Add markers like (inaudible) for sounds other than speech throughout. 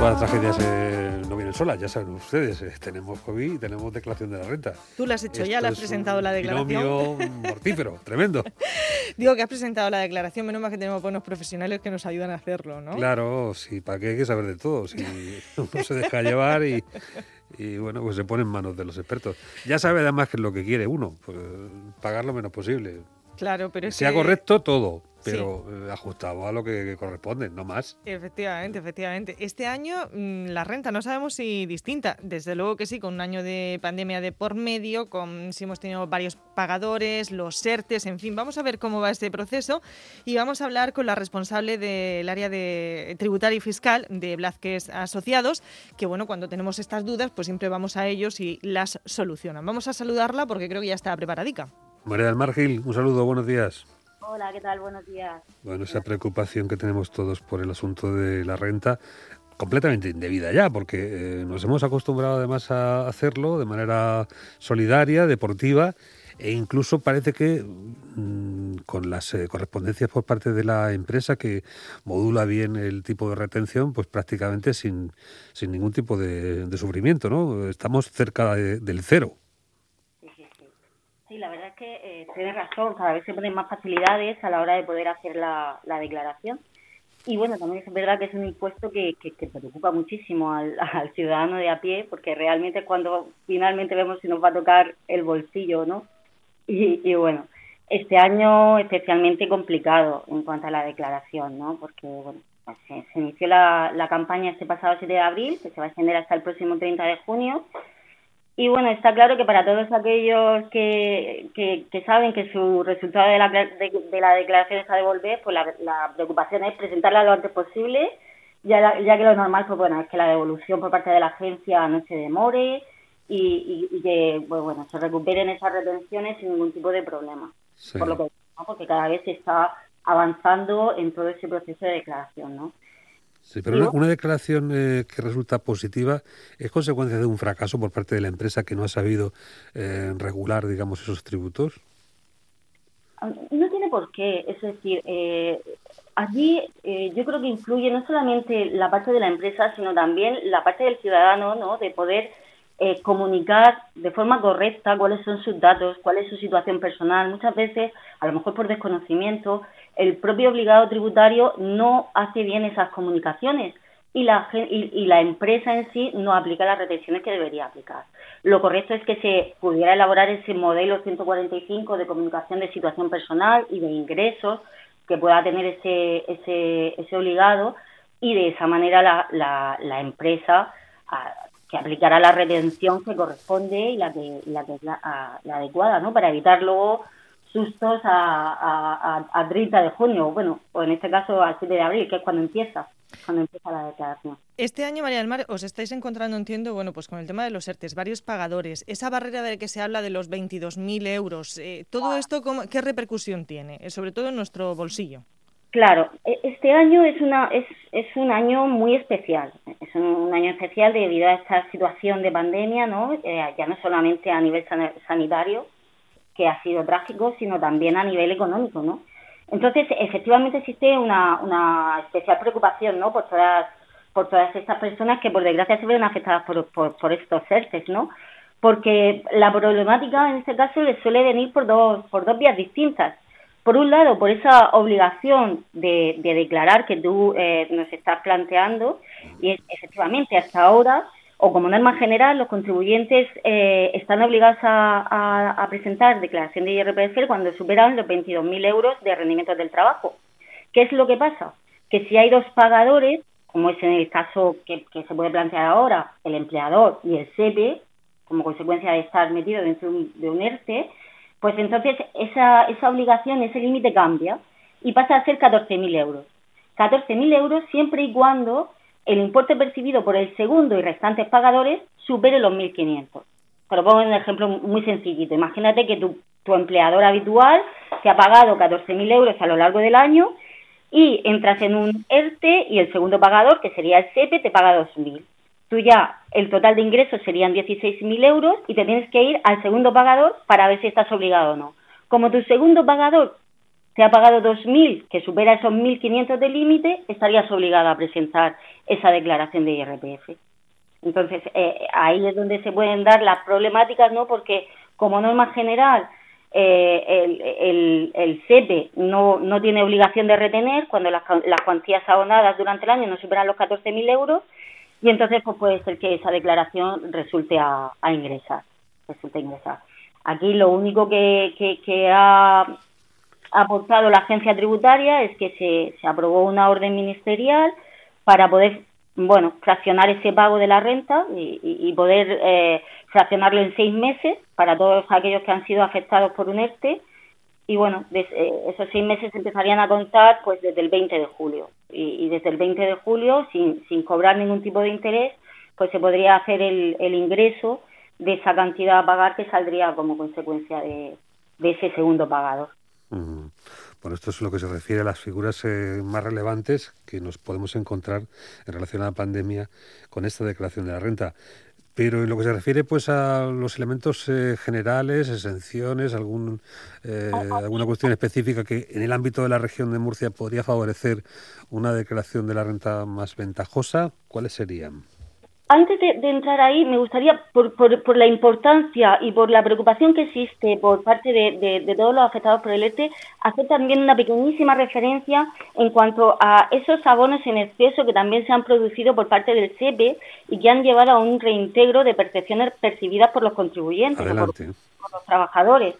Las tragedias eh, no vienen solas, ya saben ustedes. eh, tenemos COVID y tenemos declaración de la renta. Tú la has hecho ya, la has es presentado la declaración. mortífero, tremendo. (laughs) Digo que has presentado la declaración, menos mal que tenemos buenos profesionales que nos ayudan a hacerlo, ¿no? Claro, sí, ¿para qué hay que saber de todo? Si uno se deja llevar y, y, bueno, pues se pone en manos de los expertos. Ya sabe además qué es lo que quiere uno, pues, pagar lo menos posible. Claro, pero es sea que- correcto todo. Pero eh, ajustado a lo que, corresponde, no más. Efectivamente, efectivamente. Este año mm, la renta no sabemos si distinta. Desde luego que sí, con un año de pandemia de por medio, con si hemos tenido varios pagadores, los ERTES, en fin, vamos a ver cómo va este proceso y vamos a hablar con la responsable del área de tributario y fiscal de Blázquez Asociados, que bueno, cuando tenemos estas dudas, pues siempre vamos a ellos y las solucionan. Vamos a saludarla porque creo que ya está preparadica. María del Mar Gil, un saludo, buenos días. Hola, ¿qué tal? Buenos días. Bueno, esa preocupación que tenemos todos por el asunto de la renta, completamente indebida ya, porque eh, nos hemos acostumbrado además a hacerlo de manera solidaria, deportiva, e incluso parece que mm, con las eh, correspondencias por parte de la empresa que modula bien el tipo de retención, pues prácticamente sin, sin ningún tipo de, de sufrimiento, ¿no? Estamos cerca de- del cero. Sí, la verdad es que eh, tienes razón. Cada vez se ponen más facilidades a la hora de poder hacer la, la declaración. Y bueno, también es verdad que es un impuesto que, que, que preocupa muchísimo al, (laughs) al ciudadano de a pie, porque realmente es cuando finalmente vemos si nos va a tocar el bolsillo, ¿no? Y, y bueno, este año especialmente complicado en cuanto a la declaración, ¿no? Porque, bueno, pues se, se inició la, la campaña este pasado 7 de abril, que se va a extender hasta el próximo 30 de junio. Y bueno, está claro que para todos aquellos que, que, que saben que su resultado de la, de, de la declaración es a devolver, pues la, la preocupación es presentarla lo antes posible, ya, la- ya que lo normal pues bueno, es que la devolución por parte de la agencia no se demore y, y- y que pues, bueno, se recuperen esas retenciones sin ningún tipo de problema. Sí. Por lo que ¿no? porque cada vez se está avanzando en todo ese proceso de declaración, ¿no? Sí, pero una, una declaración eh, que resulta positiva es consecuencia de un fracaso por parte de la empresa que no ha sabido eh, regular, digamos, esos tributos. No tiene por qué, es decir, eh, allí eh, yo creo que influye no solamente la parte de la empresa, sino también la parte del ciudadano, ¿no? De poder eh, comunicar de forma correcta cuáles son sus datos, cuál es su situación personal. Muchas veces, a lo mejor por desconocimiento, el propio obligado tributario no hace bien esas comunicaciones y la, y, la empresa en sí no aplica las retenciones que debería aplicar. Lo correcto es que se pudiera elaborar ese modelo 145 de comunicación de situación personal y de ingresos que pueda tener ese, ese, ese obligado y de esa manera la, la, la empresa ah, que aplicará la retención que corresponde y la que, la, que es la, a- la adecuada, ¿no? Para evitar luego sustos a, a, a, a 30 de junio, bueno, o en este caso al 7 de abril, que es cuando empieza, cuando empieza la declaración. Este año, María del Mar, os estáis encontrando, entiendo, bueno, pues con el tema de los ERTES, varios pagadores, esa barrera de que se habla de los 22.000 euros, eh, ¿todo esto cómo- qué repercusión tiene? Eh, sobre todo en nuestro bolsillo. Claro, e- este año es una es, es un año muy especial. Es un, un año especial debido a esta situación de pandemia, ¿no? Eh, ya no solamente a nivel sanitario, que ha sido trágico, sino también a nivel económico, ¿no? Entonces, efectivamente existe una, una especial preocupación, ¿no? Por todas por todas estas personas que por desgracia se ven afectadas por, por, estos ERTES, ¿no? Porque la problemática en este caso les suele venir por dos, por dos vías distintas. Por un lado, por esa obligación de, de declarar que tú eh, nos estás planteando, y efectivamente hasta ahora, o como norma general, los contribuyentes eh, están obligados a, a- a presentar declaración de IRPF cuando superan los 22.000 euros de rendimientos del trabajo. ¿Qué es lo que pasa? Que si hay dos pagadores, como es en el caso que, se puede plantear ahora, el empleador y el SEPE, como consecuencia de estar metido dentro de un, de un ERTE, pues entonces esa, esa obligación, ese límite cambia y pasa a ser 14.000 euros. 14.000 euros siempre y cuando el importe percibido por el segundo y restantes pagadores supere los 1.500. Te lo pongo un ejemplo muy sencillito. Imagínate que tu, tu empleador habitual te ha pagado 14.000 euros a lo largo del año y entras en un ERTE y el segundo pagador, que sería el SEPE, te paga 2.000. Tú ya, el total de ingresos serían 16.000 euros y te tienes que ir al segundo pagador para ver si estás obligado o no. Como tu segundo pagador te ha pagado 2.000, que supera esos 1.500 de límite, estarías obligado a presentar esa declaración de IRPF. Entonces, eh, ahí es donde se pueden dar las problemáticas, ¿no? Porque como norma general, eh, el, el, el CEPE no, no tiene obligación de retener cuando las, las cuantías abonadas durante el año no superan los 14.000 euros y entonces pues puede ser que esa declaración resulte a, ingresar. Resulte ingresar. Aquí lo único que, que, que ha aportado la agencia tributaria es que se, se aprobó una orden ministerial para poder bueno fraccionar ese pago de la renta y, y, poder eh, fraccionarlo en seis meses para todos aquellos que han sido afectados por un ERTE. Y bueno eh, esos seis meses empezarían a contar pues desde el 20 de julio. Y, y, desde el 20 de julio sin, sin cobrar ningún tipo de interés pues se podría hacer el, el ingreso de esa cantidad a pagar que saldría como consecuencia de, de ese segundo pagador. Bueno, esto es lo que se refiere a las figuras eh, más relevantes que nos podemos encontrar en relación a la pandemia con esta declaración de la renta. Pero en lo que se refiere pues a los elementos eh, generales, exenciones, eh, alguna cuestión específica que en el ámbito de la región de Murcia podría favorecer una declaración de la renta más ventajosa, ¿cuáles serían? Antes de, de, entrar ahí, me gustaría, por, por, por, la importancia y por la preocupación que existe por parte de, de, de, todos los afectados por el ERTE, hacer también una pequeñísima referencia en cuanto a esos abonos en exceso que también se han producido por parte del SEPE y que han llevado a un reintegro de percepciones percibidas por los contribuyentes por, por, los trabajadores.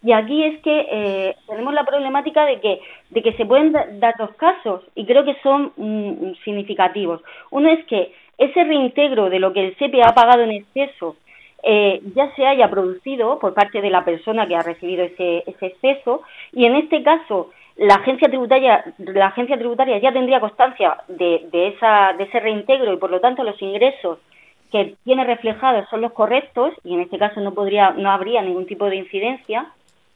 Y aquí es que eh, tenemos la problemática de que, de que se pueden dar dos casos y creo que son mm, significativos. Uno es que ese reintegro de lo que el SEPE ha pagado en exceso eh, ya se haya producido por parte de la persona que ha recibido ese, ese exceso y en este caso la agencia tributaria la agencia tributaria ya tendría constancia de, esa, de ese reintegro y por lo tanto los ingresos que tiene reflejados son los correctos y en este caso no podría no habría ningún tipo de incidencia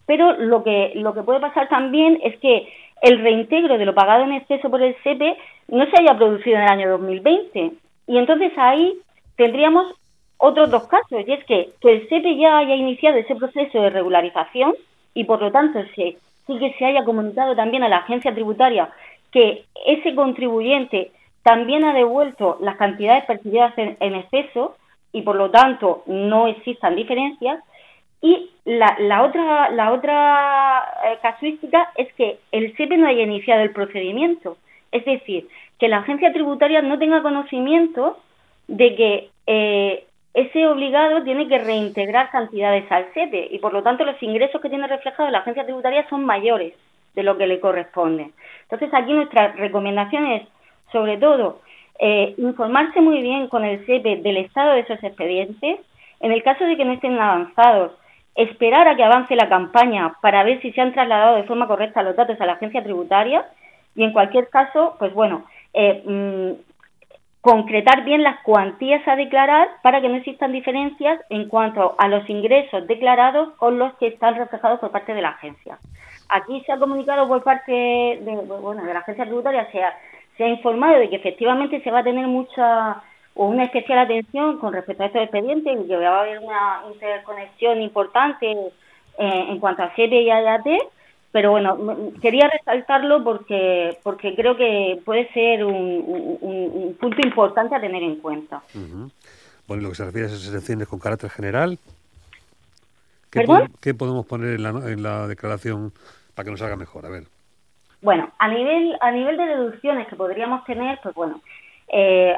pero lo que lo que puede pasar también es que el reintegro de lo pagado en exceso por el SEPE no se haya producido en el año 2020 y entonces ahí tendríamos otros dos casos, y es que, que el SEPE ya haya iniciado ese proceso de regularización y por lo tanto se, sí que se haya comunicado también a la agencia tributaria que ese contribuyente también ha devuelto las cantidades percibidas en, exceso y por lo tanto no existan diferencias. Y la, la otra, la otra eh, casuística es que el SEPE no haya iniciado el procedimiento. Es decir, que la agencia tributaria no tenga conocimiento de que eh, ese obligado tiene que reintegrar cantidades al SEPE y por lo tanto los ingresos que tiene reflejado la agencia tributaria son mayores de lo que le corresponde. Entonces aquí nuestra recomendación es, sobre todo, eh, informarse muy bien con el SEPE del estado de esos expedientes. En el caso de que no estén avanzados, esperar a que avance la campaña para ver si se han trasladado de forma correcta los datos a la agencia tributaria y en cualquier caso, pues bueno, eh, mm, concretar bien las cuantías a declarar para que no existan diferencias en cuanto a los ingresos declarados con los que están reflejados por parte de la agencia. Aquí se ha comunicado por parte de, bueno, de la agencia tributaria, se ha, se ha informado de que efectivamente se va a tener mucha o una especial atención con respecto a estos expedientes y que va a haber una interconexión importante eh, en cuanto a SEPE y AYAT pero bueno, quería resaltarlo porque porque creo que puede ser un, un, un punto importante a tener en cuenta. Uh -huh. Bueno, lo que se refiere a esas exenciones con carácter general, ¿qué, ¿Perdón? po ¿qué podemos poner en la, en la declaración para que nos haga mejor? A ver. Bueno, a nivel a nivel de deducciones que podríamos tener, pues bueno, eh,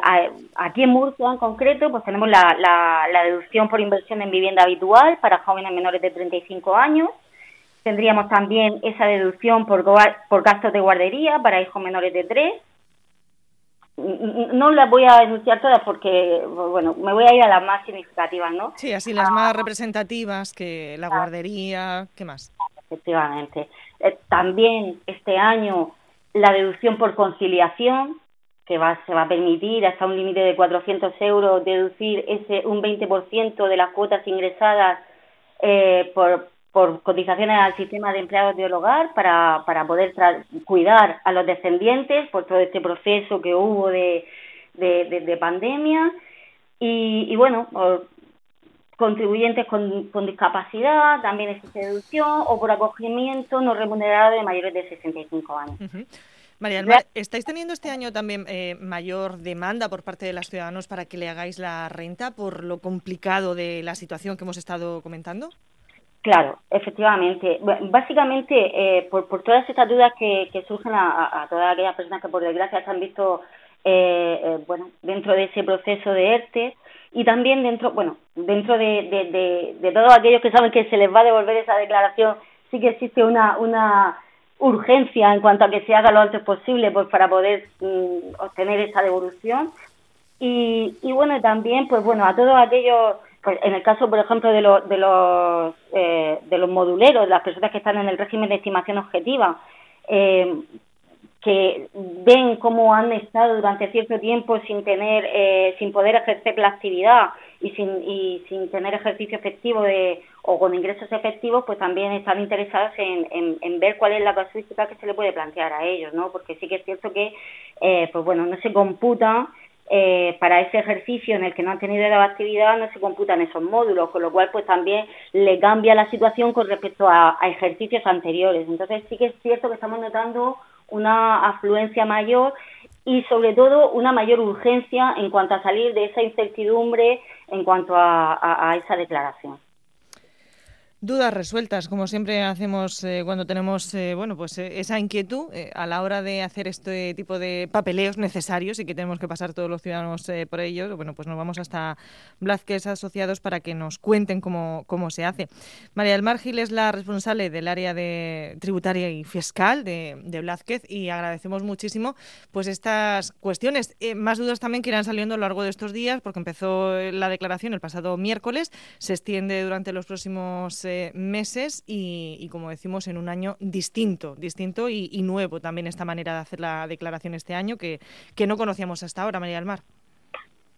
aquí en Murcia en concreto, pues tenemos la, la, la deducción por inversión en vivienda habitual para jóvenes menores de 35 años, Tendríamos también esa deducción por, por gastos de guardería para hijos menores de tres. No las voy a denunciar todas porque, bueno, me voy a ir a las más significativas, ¿no? Sí, así las ah, más representativas que la guardería, ¿qué más? Efectivamente. Eh, también este año la deducción por conciliación, que va, se va a permitir hasta un límite de 400 euros deducir ese un 20% de las cuotas ingresadas eh, por, por cotizaciones al sistema de empleados del hogar para, para poder cuidar a los descendientes por todo este proceso que hubo de, de, de, de pandemia. Y, y bueno, contribuyentes con, discapacidad, también existe deducción, o por acogimiento no remunerado de mayores de 65 años. María Almar, ¿estáis teniendo este año también eh, mayor demanda por parte de los ciudadanos para que le hagáis la renta por lo complicado de la situación que hemos estado comentando? Claro, efectivamente. Básicamente, eh, por, todas estas dudas que, surgen a, todas aquellas personas que por desgracia se han visto eh, bueno, dentro de ese proceso de ERTE, y también dentro, bueno, dentro de, de, todos aquellos que saben que se les va a devolver esa declaración, sí que existe una, una urgencia en cuanto a que se haga lo antes posible pues para poder mm, obtener esa devolución. Y, y bueno, también, pues bueno, a todos aquellos, pues en el caso, por ejemplo, de, los de, los, eh, de los moduleros, las personas que están en el régimen de estimación objetiva, eh, que ven cómo han estado durante cierto tiempo sin tener, eh, sin poder ejercer la actividad y sin, y sin tener ejercicio efectivo de, o con ingresos efectivos, pues también están interesados en, en, ver cuál es la casuística que se le puede plantear a ellos, ¿no? Porque sí que es cierto que, eh, pues bueno, no se computa eh, para ese ejercicio en el que no han tenido la actividad no se computan esos módulos, con lo cual pues también le cambia la situación con respecto a ejercicios anteriores. Entonces sí que es cierto que estamos notando una afluencia mayor y sobre todo una mayor urgencia en cuanto a salir de esa incertidumbre en cuanto a, esa declaración. Dudas resueltas, como siempre hacemos eh, cuando tenemos eh, bueno, pues eh, esa inquietud a la hora de hacer este tipo de papeleos necesarios y que tenemos que pasar todos los ciudadanos por ellos. Bueno, pues nos vamos hasta Blázquez Asociados para que nos cuenten cómo, cómo se hace. María del Mar Gil es la responsable del área de tributaria y fiscal de, de Blázquez y agradecemos muchísimo pues estas cuestiones. más dudas también que irán saliendo a lo largo de estos días porque empezó la declaración el pasado miércoles, se extiende durante los próximos meses y, como decimos, en un año distinto, distinto y, nuevo también esta manera de hacer la declaración este año que, que no conocíamos hasta ahora, María del Mar.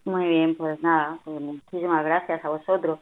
Muy bien, pues nada, pues muchísimas gracias a vosotros.